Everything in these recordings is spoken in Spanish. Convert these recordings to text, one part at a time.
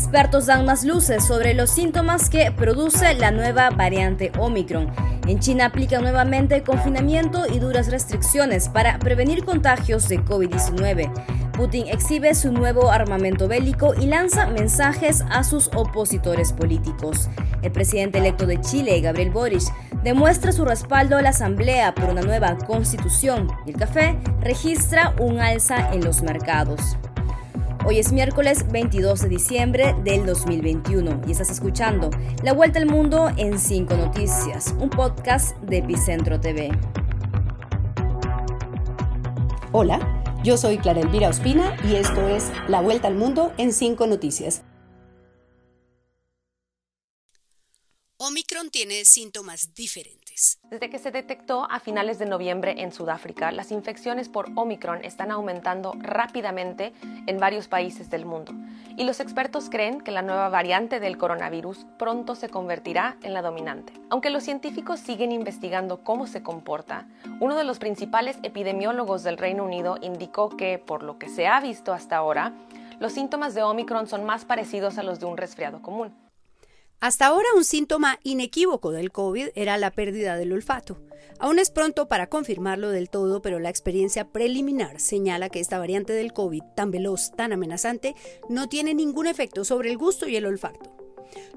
Expertos dan más luces sobre los síntomas que produce la nueva variante Omicron. En China aplican nuevamente confinamiento y duras restricciones para prevenir contagios de COVID-19. Putin exhibe su nuevo armamento bélico y lanza mensajes a sus opositores políticos. El presidente electo de Chile, Gabriel Boric, demuestra su respaldo a la Asamblea por una nueva constitución y el café registra un alza en los mercados. Hoy es miércoles 22 de diciembre del 2021 y estás escuchando La Vuelta al Mundo en 5 Noticias, un podcast de Epicentro TV. Hola, yo soy Clara Elvira Ospina y esto es La Vuelta al Mundo en 5 Noticias. Omicron tiene síntomas diferentes. Desde que se detectó a finales de noviembre en Sudáfrica, las infecciones por Omicron están aumentando rápidamente en varios países del mundo. Y los expertos creen que la nueva variante del coronavirus pronto se convertirá en la dominante. Aunque los científicos siguen investigando cómo se comporta, uno de los principales epidemiólogos del Reino Unido indicó que, por lo que se ha visto hasta ahora, los síntomas de Omicron son más parecidos a los de un resfriado común. Hasta ahora un síntoma inequívoco del COVID era la pérdida del olfato. Aún es pronto para confirmarlo del todo, pero la experiencia preliminar señala que esta variante del COVID, tan veloz, tan amenazante, no tiene ningún efecto sobre el gusto y el olfato.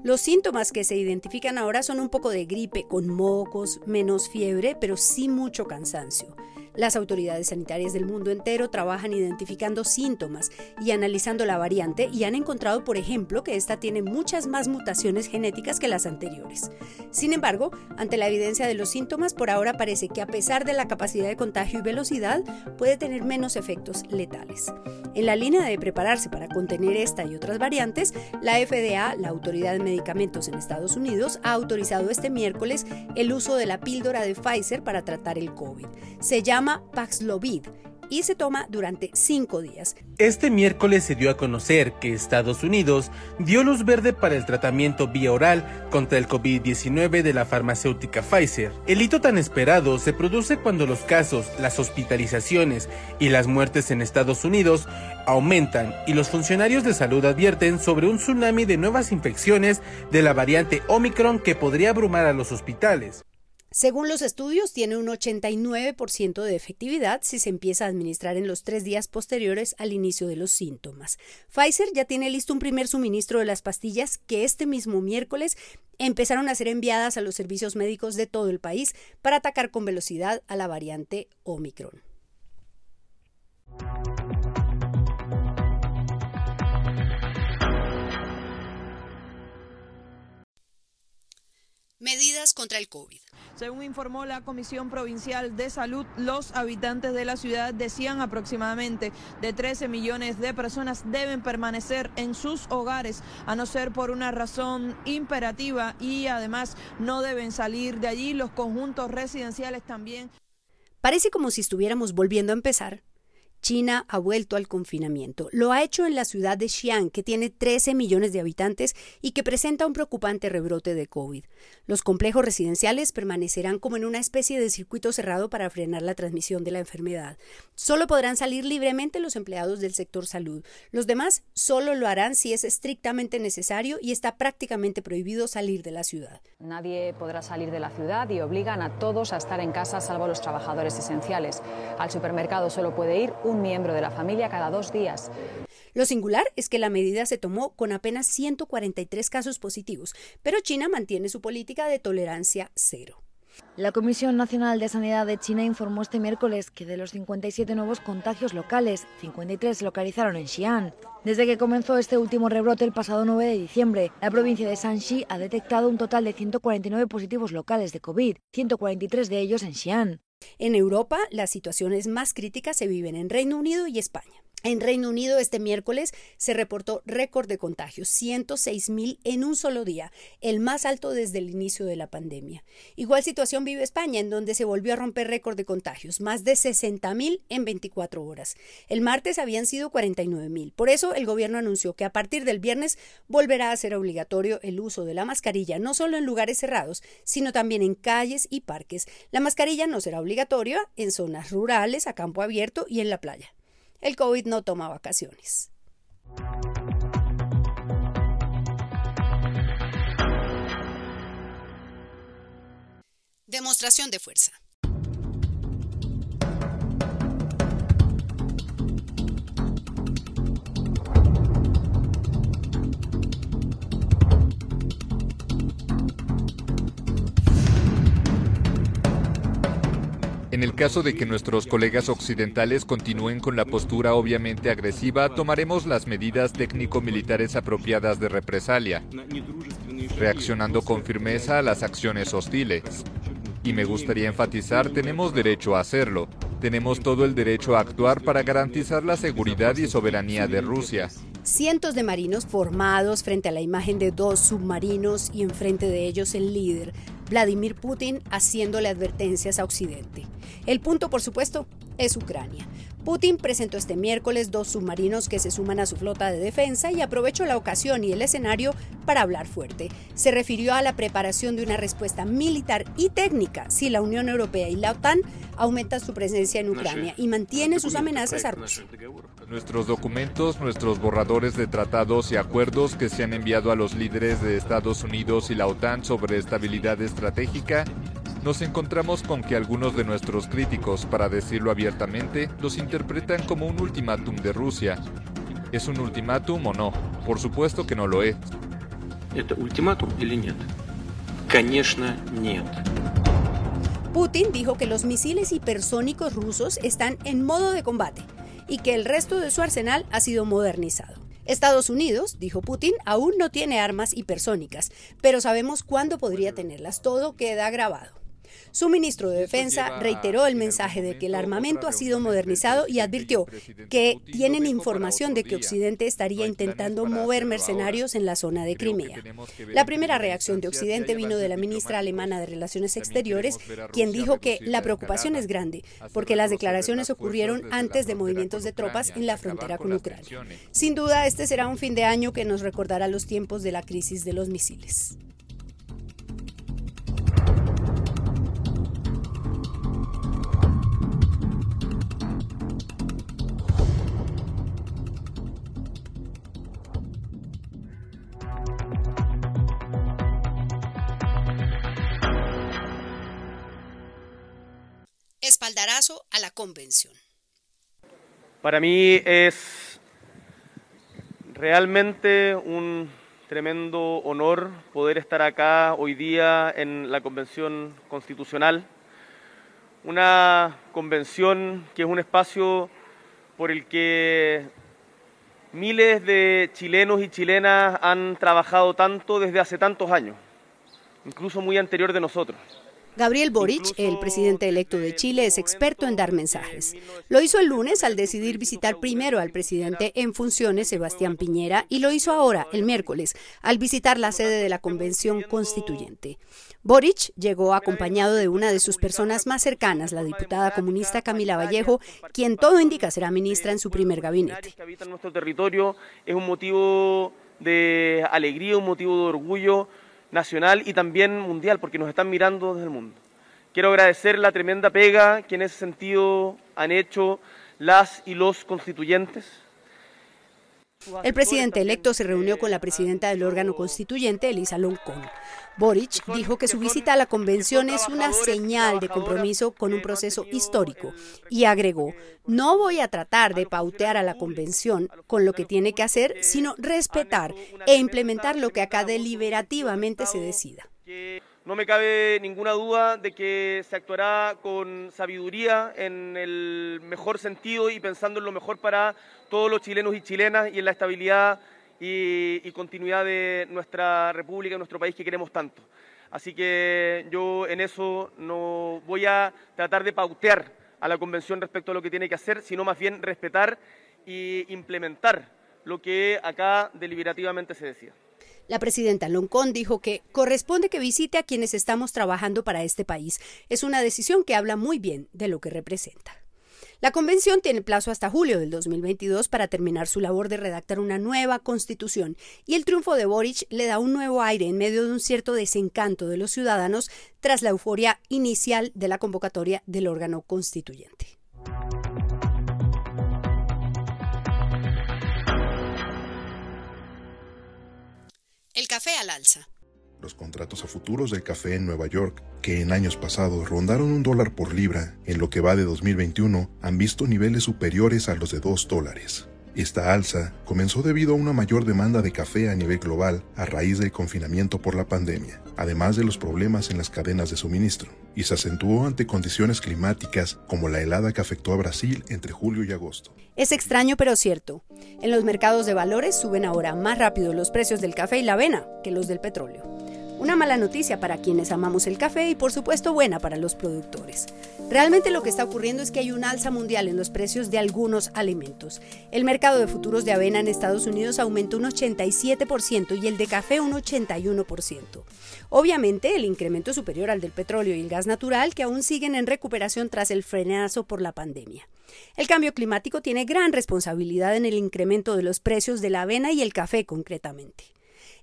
Los síntomas que se identifican ahora son un poco de gripe, con mocos, menos fiebre, pero sí mucho cansancio. Las autoridades sanitarias del mundo entero trabajan identificando síntomas y analizando la variante y han encontrado, por ejemplo, que esta tiene muchas más mutaciones genéticas que las anteriores. Sin embargo, ante la evidencia de los síntomas, por ahora parece que a pesar de la capacidad de contagio y velocidad, puede tener menos efectos letales. En la línea de prepararse para contener esta y otras variantes, la FDA, la Autoridad de Medicamentos en Estados Unidos, ha autorizado este miércoles el uso de la píldora de Pfizer para tratar el COVID. Se llama Paxlovid y se toma durante cinco días. Este miércoles se dio a conocer que Estados Unidos dio luz verde para el tratamiento vía oral contra el COVID-19 de la farmacéutica Pfizer. El hito tan esperado se produce cuando los casos, las hospitalizaciones y las muertes en Estados Unidos aumentan y los funcionarios de salud advierten sobre un tsunami de nuevas infecciones de la variante Omicron que podría abrumar a los hospitales. Según los estudios, tiene un 89% de efectividad si se empieza a administrar en los tres días posteriores al inicio de los síntomas. Pfizer ya tiene listo un primer suministro de las pastillas que este mismo miércoles empezaron a ser enviadas a los servicios médicos de todo el país para atacar con velocidad a la variante Omicron. Medidas contra el COVID. Según informó la Comisión Provincial de Salud, los habitantes de la ciudad decían aproximadamente de 13 millones de personas deben permanecer en sus hogares, a no ser por una razón imperativa y además no deben salir de allí. Los conjuntos residenciales también. Parece como si estuviéramos volviendo a empezar China ha vuelto al confinamiento. Lo ha hecho en la ciudad de Xi'an, que tiene 13 millones de habitantes y que presenta un preocupante rebrote de COVID. Los complejos residenciales permanecerán como en una especie de circuito cerrado para frenar la transmisión de la enfermedad. Solo podrán salir libremente los empleados del sector salud. Los demás solo lo harán si es estrictamente necesario y está prácticamente prohibido salir de la ciudad. Nadie podrá salir de la ciudad y obligan a todos a estar en casa salvo los trabajadores esenciales. Al supermercado solo puede ir un miembro de la familia cada dos días. Lo singular es que la medida se tomó con apenas 143 casos positivos, pero China mantiene su política de tolerancia cero. La Comisión Nacional de Sanidad de China informó este miércoles que de los 57 nuevos contagios locales, 53 se localizaron en Xi'an. Desde que comenzó este último rebrote el pasado 9 de diciembre, la provincia de Shanxi ha detectado un total de 149 positivos locales de COVID, 143 de ellos en Xi'an. En Europa, las situaciones más críticas se viven en Reino Unido y España. En Reino Unido este miércoles se reportó récord de contagios, 106 mil en un solo día, el más alto desde el inicio de la pandemia. Igual situación vive España, en donde se volvió a romper récord de contagios, más de 60 mil en 24 horas. El martes habían sido 49 mil. Por eso el gobierno anunció que a partir del viernes volverá a ser obligatorio el uso de la mascarilla, no solo en lugares cerrados, sino también en calles y parques. La mascarilla no será obligatoria en zonas rurales, a campo abierto y en la playa el COVID no toma vacaciones. Demostración de fuerza. El caso de que nuestros colegas occidentales continúen con la postura obviamente agresiva, tomaremos las medidas técnico-militares apropiadas de represalia, reaccionando con firmeza a las acciones hostiles. Y me gustaría enfatizar, tenemos derecho a hacerlo. Tenemos todo el derecho a actuar para garantizar la seguridad y soberanía de Rusia. Cientos de marinos formados frente a la imagen de dos submarinos y enfrente de ellos el líder, Vladimir Putin, haciéndole advertencias a Occidente. El punto, por supuesto, es Ucrania. Putin presentó este miércoles dos submarinos que se suman a su flota de defensa y aprovechó la ocasión y el escenario para hablar fuerte. Se refirió a la preparación de una respuesta militar y técnica si la Unión Europea y la OTAN aumentan su presencia en Ucrania y mantienen sus amenazas a Rusia. Nuestros documentos, nuestros borradores de tratados y acuerdos que se han enviado a los líderes de Estados Unidos y la OTAN sobre estabilidad estratégica nos encontramos con que algunos de nuestros críticos, para decirlo abiertamente, los interpretan como un ultimátum de Rusia. ¿Es un ultimátum o no? Por supuesto que no lo es. Putin dijo que los misiles hipersónicos rusos están en modo de combate y que el resto de su arsenal ha sido modernizado. Estados Unidos, dijo Putin, aún no tiene armas hipersónicas, pero sabemos cuándo podría tenerlas. Todo queda grabado. Su ministro de Defensa reiteró el mensaje de que el armamento ha sido modernizado y advirtió que tienen información de que Occidente estaría intentando mover mercenarios en la zona de Crimea. La primera reacción de Occidente vino de la ministra alemana de Relaciones Exteriores, quien dijo que la preocupación es grande porque las declaraciones ocurrieron antes de movimientos de tropas en la frontera con Ucrania. Sin duda, este será un fin de año que nos recordará los tiempos de la crisis de los misiles. A la convención. Para mí es realmente un tremendo honor poder estar acá hoy día en la Convención Constitucional, una convención que es un espacio por el que miles de chilenos y chilenas han trabajado tanto desde hace tantos años, incluso muy anterior de nosotros. Gabriel Boric, el presidente electo de Chile, es experto en dar mensajes. Lo hizo el lunes al decidir visitar primero al presidente en funciones, Sebastián Piñera, y lo hizo ahora, el miércoles, al visitar la sede de la Convención Constituyente. Boric llegó acompañado de una de sus personas más cercanas, la diputada comunista Camila Vallejo, quien todo indica será ministra en su primer gabinete. nuestro territorio es un motivo de alegría, un motivo de orgullo nacional y también mundial, porque nos están mirando desde el mundo. Quiero agradecer la tremenda pega que en ese sentido han hecho las y los constituyentes. El presidente electo se reunió con la presidenta del órgano constituyente, Elisa Loncón. Boric dijo que su visita a la convención es una señal de compromiso con un proceso histórico y agregó, no voy a tratar de pautear a la convención con lo que tiene que hacer, sino respetar e implementar lo que acá deliberativamente se decida. No me cabe ninguna duda de que se actuará con sabiduría en el mejor sentido y pensando en lo mejor para todos los chilenos y chilenas y en la estabilidad y, continuidad de nuestra república, nuestro país que queremos tanto. Así que yo en eso no voy a tratar de pautear a la convención respecto a lo que tiene que hacer, sino más bien respetar e implementar lo que acá deliberativamente se decía. La presidenta Loncón dijo que corresponde que visite a quienes estamos trabajando para este país. Es una decisión que habla muy bien de lo que representa. La convención tiene plazo hasta julio del 2022 para terminar su labor de redactar una nueva constitución y el triunfo de Boric le da un nuevo aire en medio de un cierto desencanto de los ciudadanos tras la euforia inicial de la convocatoria del órgano constituyente. Café al alza. Los contratos a futuros del café en Nueva York, que en años pasados rondaron un dólar por libra, en lo que va de 2021 han visto niveles superiores a los de 2 dólares. Esta alza comenzó debido a una mayor demanda de café a nivel global a raíz del confinamiento por la pandemia, además de los problemas en las cadenas de suministro, y se acentuó ante condiciones climáticas como la helada que afectó a Brasil entre julio y agosto. Es extraño pero cierto. En los mercados de valores suben ahora más rápido los precios del café y la avena que los del petróleo. Una mala noticia para quienes amamos el café y por supuesto buena para los productores. Realmente lo que está ocurriendo es que hay un alza mundial en los precios de algunos alimentos. El mercado de futuros de avena en Estados Unidos aumentó un 87% y el de café un 81%. Obviamente el incremento es superior al del petróleo y el gas natural que aún siguen en recuperación tras el frenazo por la pandemia. El cambio climático tiene gran responsabilidad en el incremento de los precios de la avena y el café concretamente.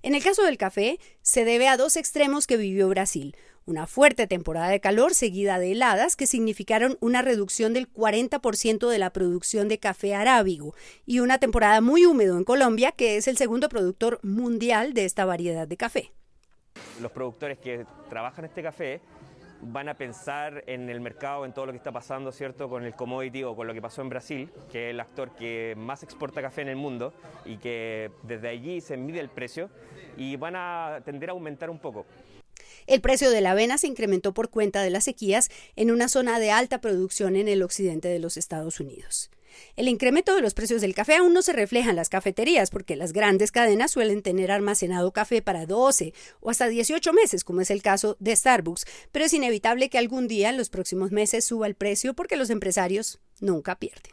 En el caso del café, se debe a dos extremos que vivió Brasil. Una fuerte temporada de calor seguida de heladas que significaron una reducción del 40% de la producción de café arábigo y una temporada muy húmedo en Colombia, que es el segundo productor mundial de esta variedad de café. Los productores que trabajan este café van a pensar en el mercado, en todo lo que está pasando, ¿cierto? Con el commodity o con lo que pasó en Brasil, que es el actor que más exporta café en el mundo y que desde allí se mide el precio y van a tender a aumentar un poco. El precio de la avena se incrementó por cuenta de las sequías en una zona de alta producción en el occidente de los Estados Unidos. El incremento de los precios del café aún no se refleja en las cafeterías porque las grandes cadenas suelen tener almacenado café para 12 o hasta 18 meses, como es el caso de Starbucks, pero es inevitable que algún día en los próximos meses suba el precio porque los empresarios nunca pierden.